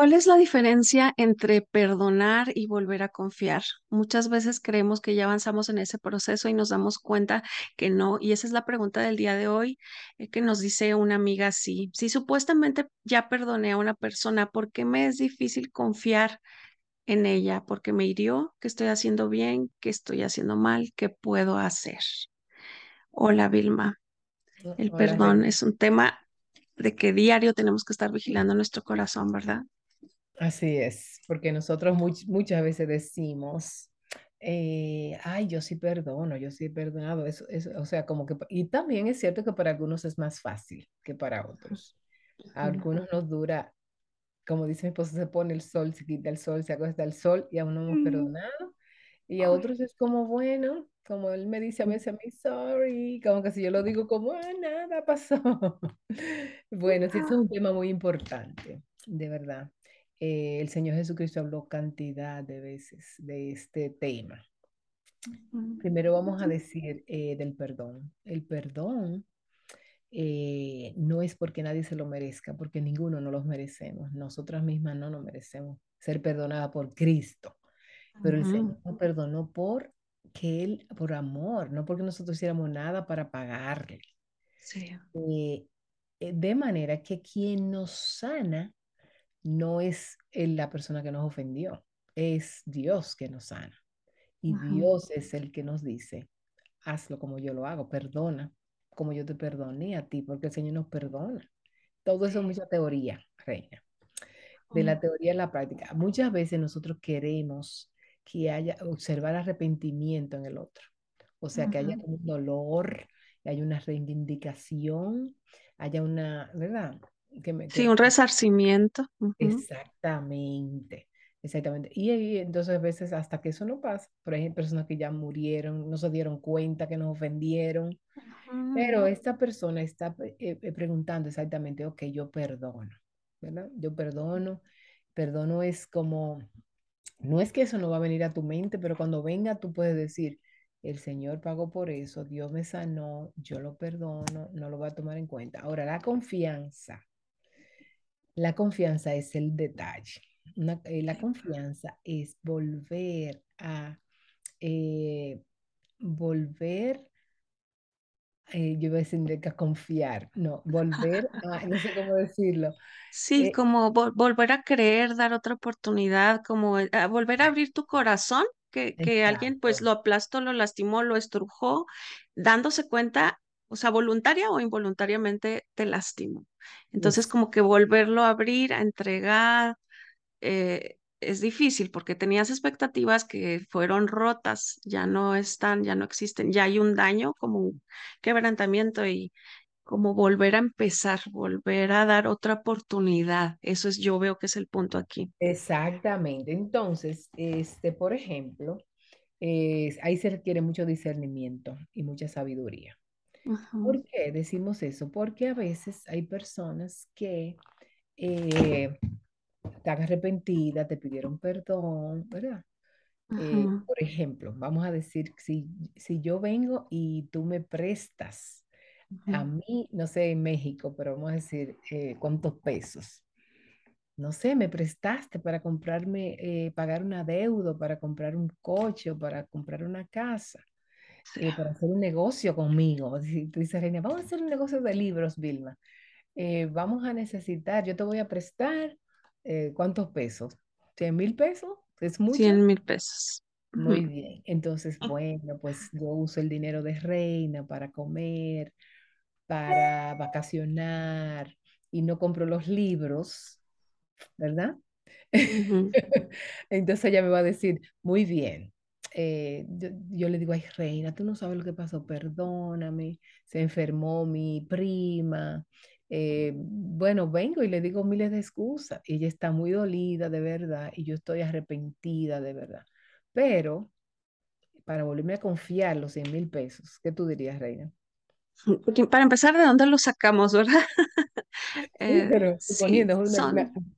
¿Cuál es la diferencia entre perdonar y volver a confiar? Muchas veces creemos que ya avanzamos en ese proceso y nos damos cuenta que no. Y esa es la pregunta del día de hoy, eh, que nos dice una amiga así. Si supuestamente ya perdoné a una persona, ¿por qué me es difícil confiar en ella? ¿Porque me hirió? ¿Qué estoy haciendo bien? ¿Qué estoy haciendo mal? ¿Qué puedo hacer? Hola, Vilma. El Hola, perdón es un tema de que diario tenemos que estar vigilando nuestro corazón, ¿verdad? Así es, porque nosotros much- muchas veces decimos, eh, ay, yo sí perdono, yo sí he perdonado, eso, eso, o sea, como que, y también es cierto que para algunos es más fácil que para otros. A algunos nos dura, como dice mi esposo, se pone el sol, se quita el sol, se acuesta el sol y aún no hemos Mm, perdonado. Y a otros es como, bueno, como él me dice a veces a mí, sorry, como que si yo lo digo como, ah, nada pasó. Bueno, sí, eso es un tema muy importante, de verdad. Eh, el Señor Jesucristo habló cantidad de veces de este tema. Primero vamos a decir eh, del perdón. El perdón eh, no es porque nadie se lo merezca, porque ninguno no los merecemos. Nosotras mismas no nos merecemos ser perdonada por Cristo. Pero el Señor nos perdonó por que Él, por amor, no porque nosotros hiciéramos nada para pagarle. Sí. Eh, eh, de manera que quien nos sana no es el- la persona que nos ofendió, es Dios que nos sana. Y Dios es el que nos dice, hazlo como yo lo hago, perdona como yo te perdoné a ti, porque el Señor nos perdona. Todo eso es mucha teoría, Reina. De la teoría a la práctica. Muchas veces nosotros queremos que haya, observar arrepentimiento en el otro. O sea, que haya un dolor, que haya una reivindicación, haya una, ¿verdad? Que me, Sí, que, un resarcimiento. Exactamente, exactamente. Y, ahí, entonces a veces hasta que eso no pasa, por ejemplo, personas que ya murieron, no se dieron cuenta que nos ofendieron, pero esta persona está eh, eh, preguntando exactamente, ok, yo perdono, ¿verdad? Yo perdono, perdono es como, no es que eso no va a venir a tu mente, pero cuando venga tú puedes decir, el Señor pagó por eso, Dios me sanó, yo lo perdono, no lo voy a tomar en cuenta. Ahora, la confianza. La confianza es el detalle. Una- eh, la confianza es volver a, eh, volver, eh, yo iba a decir de que a confiar, no, volver a, no sé cómo decirlo. Sí, Eh, como vol- volver a creer, dar otra oportunidad, como a volver a abrir tu corazón, que, que alguien pues lo aplastó, lo lastimó, lo estrujó, dándose cuenta, o sea, voluntaria o involuntariamente te lastimó. Entonces, es como que volverlo a abrir, a entregar, eh, es difícil porque tenías expectativas que fueron rotas, ya no están, ya no existen, ya hay un daño, como un quebrantamiento y como volver a empezar, volver a dar otra oportunidad. Eso es, yo veo que es el punto aquí. exactamente. Entonces, este, por ejemplo, ahí se requiere mucho discernimiento y mucha sabiduría. ¿Por qué decimos eso? Porque a veces hay personas que eh, están arrepentidas, te pidieron perdón, ¿verdad? Eh, por ejemplo, vamos a decir, si, si yo vengo y tú me prestas a mí, no sé en México, pero vamos a decir, eh, ¿cuántos pesos? No sé, me prestaste para comprarme, eh, pagar una deuda, para comprar un coche o para comprar una casa. Eh, para hacer un negocio conmigo. Si tú dices, Reina, vamos a hacer un negocio de libros, Vilma. Eh, vamos a necesitar, yo te voy a prestar, eh, ¿cuántos pesos? ¿Cien mil pesos? ¿Es mucho? Cien mil pesos. Muy bien. Entonces, bueno, pues yo uso el dinero de reina para comer, para vacacionar y no compro los libros, ¿verdad? Entonces ella me va a decir, muy bien. Eh, yo, yo le digo, ay, reina, tú no sabes lo que pasó, perdóname, se enfermó mi prima. Eh, bueno, vengo y le digo miles de excusas. Ella está muy dolida de verdad y yo estoy arrepentida de verdad. Pero para volverme a confiar los cien mil pesos. ¿Qué tú dirías, Reina? Porque Para empezar, ¿de dónde lo sacamos, verdad? Sí, Eh, pero sí, suponiendo, es una, una, son,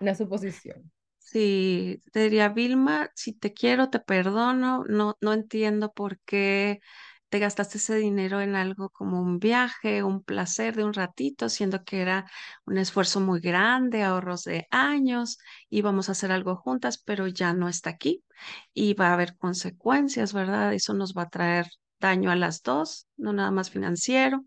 una suposición. Sí, te diría, Vilma, si te quiero, te perdono, no, no entiendo por qué te gastaste ese dinero en algo como un viaje, un placer de un ratito, siendo que era un esfuerzo muy grande, ahorros de años, íbamos a hacer algo juntas, pero ya no está aquí y va a haber consecuencias, ¿verdad? Eso nos va a traer daño a las dos, no nada más financiero.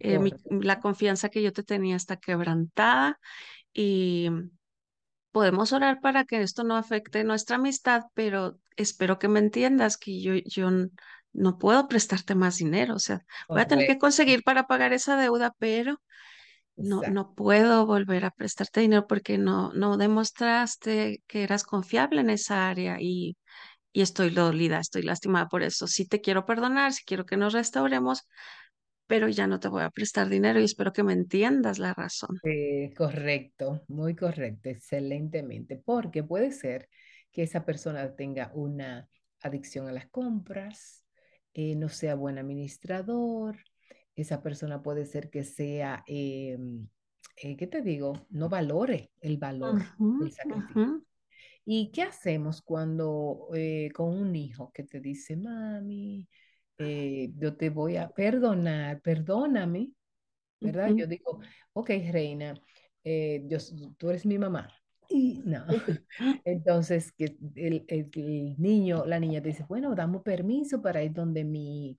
Eh, mi- la confianza que yo te tenía está quebrantada y podemos orar para que esto no afecte nuestra amistad, pero espero que me entiendas que yo, yo no puedo prestarte más dinero, o sea, voy a tener que conseguir para pagar esa deuda, pero no, no puedo volver a prestarte dinero porque no, no demostraste que eras confiable en esa área y, y estoy dolida, estoy lastimada por eso. Sí te quiero perdonar, sí quiero que nos restauremos, pero ya no te voy a prestar dinero y espero que me entiendas la razón. Eh, correcto, muy correcto, excelentemente, porque puede ser que esa persona tenga una adicción a las compras, eh, no sea buen administrador, esa persona puede ser que sea, eh, eh, ¿qué te digo? No valore el valor Ujú, del ujú, sacrificio. ¿Y qué hacemos cuando eh, con un hijo que te dice, mami, eh, yo te voy a perdonar, perdóname? ¿verdad? Yo ujú, digo, ok, reina, eh, yo, tú eres mi mamá. Y no. Entonces, que el, el- el niño, la niña te dice, bueno, damos permiso para ir donde mi,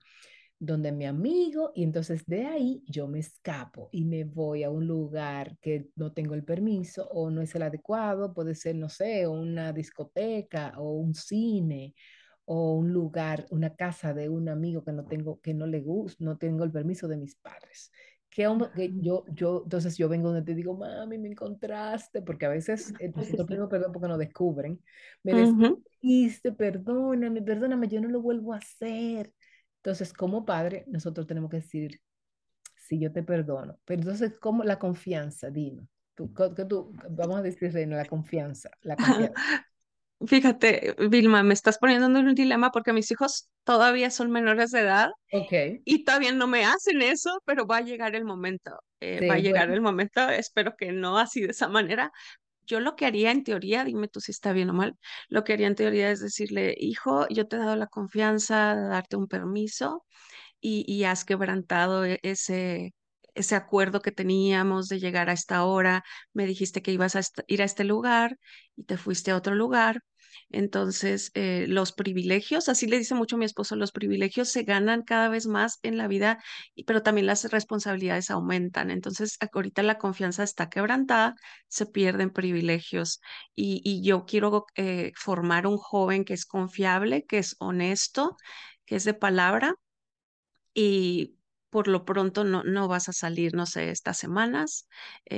donde mi amigo, y entonces de ahí yo me escapo y me voy a un lugar que no tengo el permiso o no es el adecuado, puede ser, no sé, una discoteca o un cine o un lugar, una casa de un amigo que no tengo, que no le gusta, no tengo el permiso de mis padres. Que, hombre, que yo, yo, entonces yo vengo donde te digo, mami, me encontraste, porque a veces eh, nosotros pedimos perdón porque nos descubren, me descubriste, perdóname, perdóname, yo no lo vuelvo a hacer. Entonces, como padre, nosotros tenemos que decir, sí, yo te perdono. Pero entonces, ¿cómo la confianza? Dime. Tú, que tú, vamos a decir, Reina, la confianza, la confianza. Fíjate, Vilma, me estás poniendo en un dilema porque mis hijos todavía son menores de edad y todavía no me hacen eso, pero va a llegar el momento, eh, va a llegar bueno, el momento, espero que no así de esa manera. Yo lo que haría en teoría, dime tú si está bien o mal, lo que haría en teoría es decirle, hijo, yo te he dado la confianza de darte un permiso y, y has quebrantado e- ese, ese acuerdo que teníamos de llegar a esta hora. Me dijiste que ibas a ir a este lugar y te fuiste a otro lugar. Entonces, eh, los privilegios, así le dice mucho mi esposo, los privilegios se ganan cada vez más en la vida, pero también las responsabilidades aumentan. Entonces, ahorita la confianza está quebrantada, se pierden privilegios. Y, y yo quiero eh, formar un joven que es confiable, que es honesto, que es de palabra y por lo pronto no, no vas a salir, no sé, estas semanas.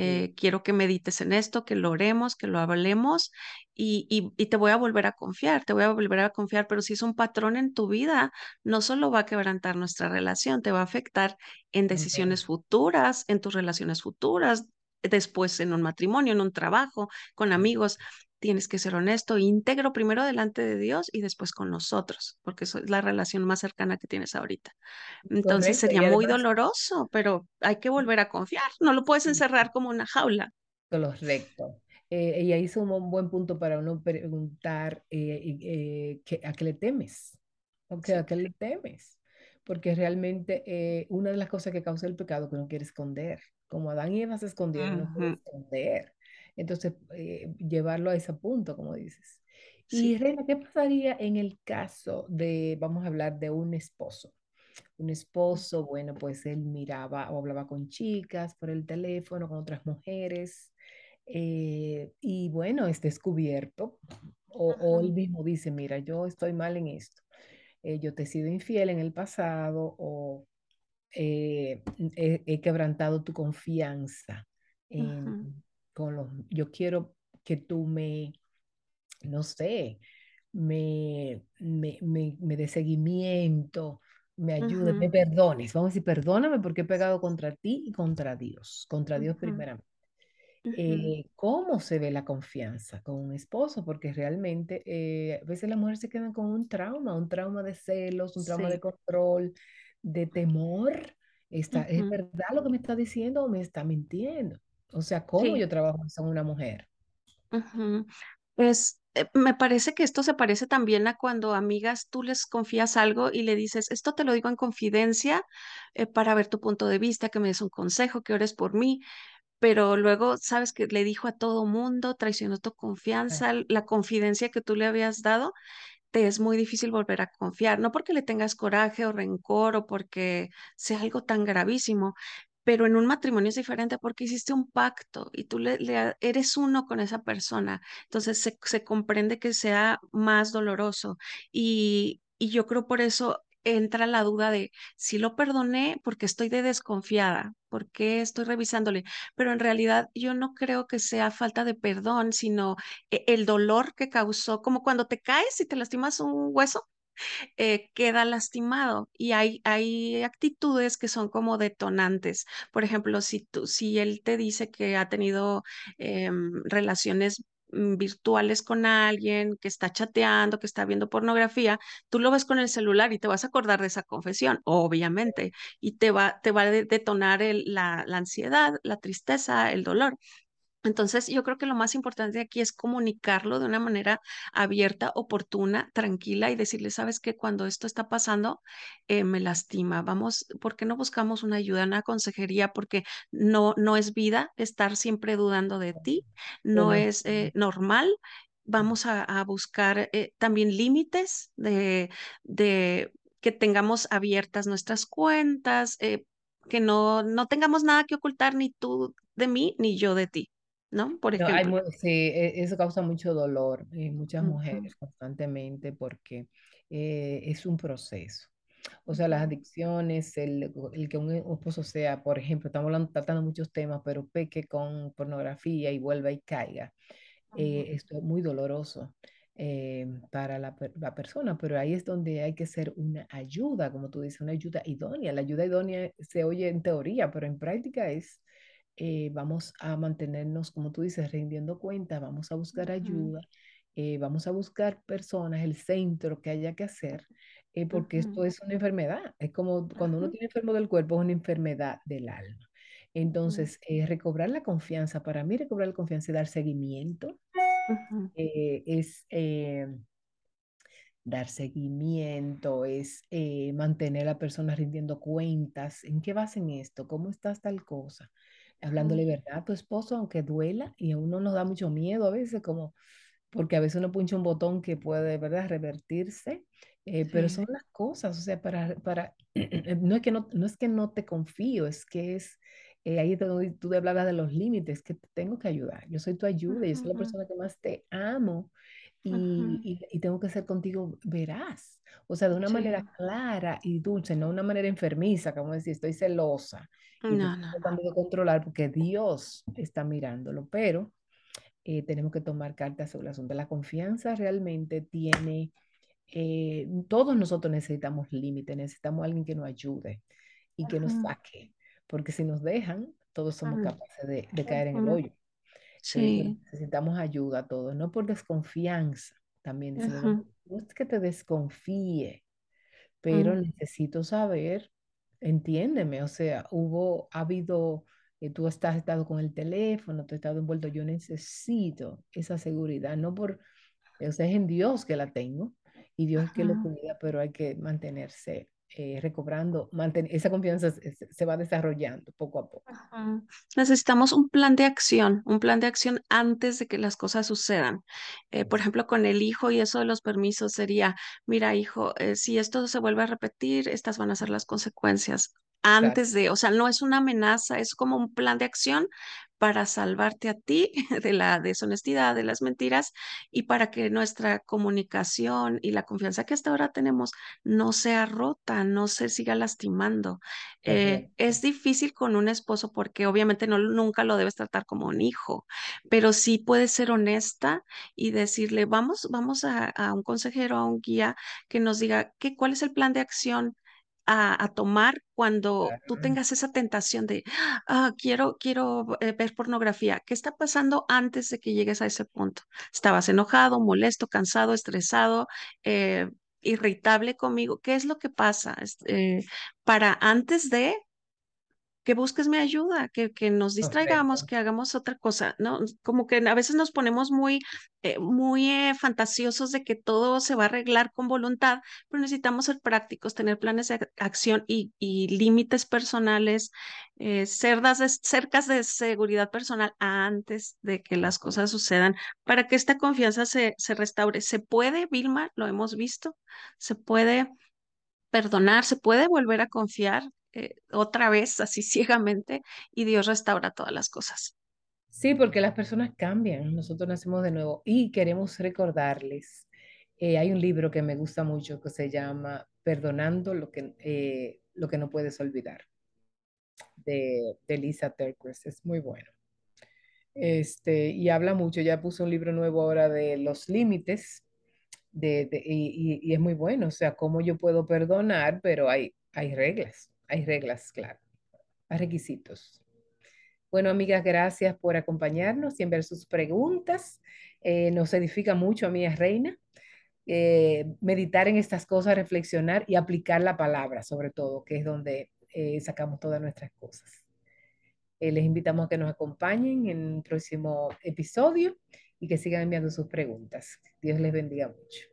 sí, Eh, quiero que medites en esto, que lo oremos, que lo hablemos y, y, y te voy a volver a confiar, te voy a volver a confiar, pero si es un patrón en tu vida, no solo va a quebrantar nuestra relación, te va a afectar en decisiones futuras, en tus relaciones futuras, después en un matrimonio, en un trabajo, con amigos. Tienes que ser honesto, íntegro primero delante de Dios y después con nosotros, porque eso es la relación más cercana que tienes ahorita. Entonces Correcto, sería y muy doloroso, pero hay que volver a confiar. No lo puedes encerrar como una jaula. correcto. Eh, ella hizo un buen punto para uno preguntar eh, y- eh, ¿qué- ¿a qué le temes? ¿O Sí. ¿A qué le temes? Porque realmente eh, una de las cosas que causa el pecado es que uno quiere esconder. Como Adán y Eva se escondieron, quiere Ujú, esconder. Entonces, eh, llevarlo a ese punto, como dices. Y. Reina, ¿qué pasaría en el caso de, vamos a hablar de un esposo? Un esposo, bueno, pues él miraba o hablaba con chicas por el teléfono, con otras mujeres, eh, y bueno, es descubierto, o, o él mismo dice, mira, yo estoy mal en esto, eh, yo te he sido infiel en el pasado, o eh, he, he quebrantado tu confianza en, con los, yo quiero que tú me, no sé, me, me, me, me dé seguimiento, me ayude, me ujú, perdones. Vamos a decir, perdóname porque he pegado contra ti y contra Dios, contra Dios ujú, primeramente. ujú. Eh, ¿cómo se ve la confianza con un esposo? Porque realmente eh, a veces las mujeres se quedan con un trauma, un trauma de celos, un trauma de Sí. control, de temor. Está, ¿es verdad lo que me está diciendo o me está mintiendo? O sea, ¿cómo Sí. yo trabajo con una mujer? ujú. eh, me parece que esto se parece también a cuando amigas tú les confías algo y le dices, esto te lo digo en confidencia eh, para ver tu punto de vista, que me des un consejo, que ores por mí, pero luego sabes que le dijo a todo mundo, traicionó tu confianza, la confidencia que tú le habías dado te es muy difícil volver a confiar, no porque le tengas coraje o rencor o porque sea algo tan gravísimo, pero en un matrimonio es diferente porque hiciste un pacto y tú le, eres uno con esa persona, entonces se, se comprende que sea más doloroso. Y, y yo creo por eso entra la duda de si lo perdoné porque estoy de desconfiada, porque estoy revisándole, pero en realidad yo no creo que sea falta de perdón, sino e- el dolor que causó, como cuando te caes y te lastimas un hueso eh, queda lastimado y hay, hay actitudes que son como detonantes. Por ejemplo, si, tú, si él te dice que ha tenido em, relaciones mm, virtuales con alguien, que está chateando, que está viendo pornografía, tú lo ves con el celular y te vas a acordar de esa confesión, obviamente, y te va, te va a de- detonar la, la ansiedad, la tristeza, el dolor. Entonces, yo creo que lo más importante aquí es comunicarlo de una manera abierta, oportuna, tranquila y decirle, sabes que cuando esto está pasando, eh, me lastima. Vamos, ¿por qué no buscamos una ayuda, una consejería? Porque no, no es vida estar siempre dudando de ti, no es eh, normal. Vamos a, a buscar eh, también límites de, de que tengamos abiertas nuestras cuentas, que no, no tengamos nada que ocultar ni tú de mí ni yo de ti. ¿No? Por no, hay ejemplo. sí, e- eso causa mucho dolor en muchas mujeres constantemente porque eh, es un proceso. O sea, las adicciones, el, el que un esposo sea, por ejemplo, estamos hablando, tratando muchos temas, pero peque con pornografía y vuelva y caiga. eh, esto es muy doloroso eh, para la, la persona, pero ahí es donde hay que ser una ayuda, como tú dices, una ayuda idónea. La ayuda idónea se oye en teoría, pero en práctica es, eh, vamos a mantenernos, como tú dices, rindiendo cuenta, vamos a buscar ayuda, eh, vamos a buscar personas, el centro que haya que hacer. eh, porque ujú, esto es una enfermedad, es como cuando uno ujú, tiene enfermo del cuerpo, es una enfermedad del alma. ujú, Entonces, eh, recobrar la confianza, para mí recobrar la confianza y dar seguimiento eh, es eh, dar seguimiento, es eh, mantener a la persona rindiendo cuentas. ¿En qué vas en esto? ¿Cómo estás tal cosa? Hablándole verdad a tu esposo, aunque duela, y a uno nos da mucho miedo a veces, como porque a veces uno puncha un botón que puede, ¿verdad?, revertirse, eh, pero Sí. son las cosas, o sea, para, para, no es que no, no es que no te confío, es que es, eh, ahí donde tú hablabas de los límites, que te tengo que ayudar, yo soy tu ayuda, yo soy la persona que más te amo y, y, y tengo que ser contigo veraz, o sea, de una Sí. manera clara y dulce, no de una manera enfermiza, como decir, estoy celosa y te No, estoy no, no. tratando de controlar porque Dios está mirándolo, pero eh, tenemos que tomar cartas sobre el asunto. La confianza realmente tiene, eh, todos nosotros necesitamos límites, necesitamos alguien que nos ayude y que nos saque, porque si nos dejan, todos somos capaces de, de caer en el hoyo, Sí. necesitamos ayuda todos, no por desconfianza, también no, es que te desconfíe, pero ujú, necesito saber, entiéndeme, o sea, hubo, ha habido, eh, tú estás estado con el teléfono, tú has estado envuelto, yo necesito esa seguridad, no por, o sea, es en Dios que la tengo y Dios es que lo cuida, pero hay que mantenerse eh, recobrando, esa confianza se, va desarrollando poco a poco. Necesitamos un plan de acción, un plan de acción antes de que las cosas sucedan. Eh, por ejemplo, con el hijo y eso de los permisos sería, mira, hijo, eh, si esto se vuelve a repetir, estas van a ser las consecuencias. Antes de, o sea, no es una amenaza, es como un plan de acción para salvarte a ti de la deshonestidad, de las mentiras y para que nuestra comunicación y la confianza que hasta ahora tenemos no sea rota, no se siga lastimando. Eh, es difícil con un esposo porque obviamente no, nunca lo debes tratar como un hijo, pero sí puedes ser honesta y decirle, vamos, vamos a, a un consejero, a un guía que nos diga qué, cuál es el plan de acción a, a tomar cuando tú tengas esa tentación de, ah, quiero, quiero eh, ver pornografía. ¿Qué está pasando antes de que llegues a ese punto? ¿Estabas enojado, molesto, cansado, estresado? eh, irritable conmigo, ¿qué es lo que pasa? Es- eh, para antes de que busques mi ayuda, que, que nos distraigamos, que hagamos otra cosa, ¿no? Como que a veces nos ponemos muy, eh, muy eh, fantasiosos de que todo se va a arreglar con voluntad, pero necesitamos ser prácticos, tener planes de ac- acción y, y límites personales, eh, cerdas de, cercas de seguridad personal antes de que las cosas sucedan, para que esta confianza se, se restaure. ¿Se puede, Vilma? Lo hemos visto. Se puede perdonar, se puede volver a confiar eh, otra vez así ciegamente y Dios restaura todas las cosas. Sí, porque las personas cambian, nosotros nacemos de nuevo y queremos recordarles. eh, hay un libro que me gusta mucho que se llama Perdonando lo que, eh, lo que no puedes olvidar, de, de Lisa Terkers. Es muy bueno. Este, y habla mucho, ya puso un libro nuevo ahora de los límites, de- y, y- y es muy bueno, o sea, cómo yo puedo perdonar, pero hay, hay reglas, hay reglas, claro, hay requisitos. Bueno, amigas, gracias por acompañarnos y enviar sus preguntas. Eh, nos edifica mucho a mí, a Reina, eh, meditar en estas cosas, reflexionar y aplicar la palabra, sobre todo, que es donde eh, sacamos todas nuestras cosas. Les invitamos a que nos acompañen en un próximo episodio y que sigan enviando sus preguntas. Dios les bendiga mucho.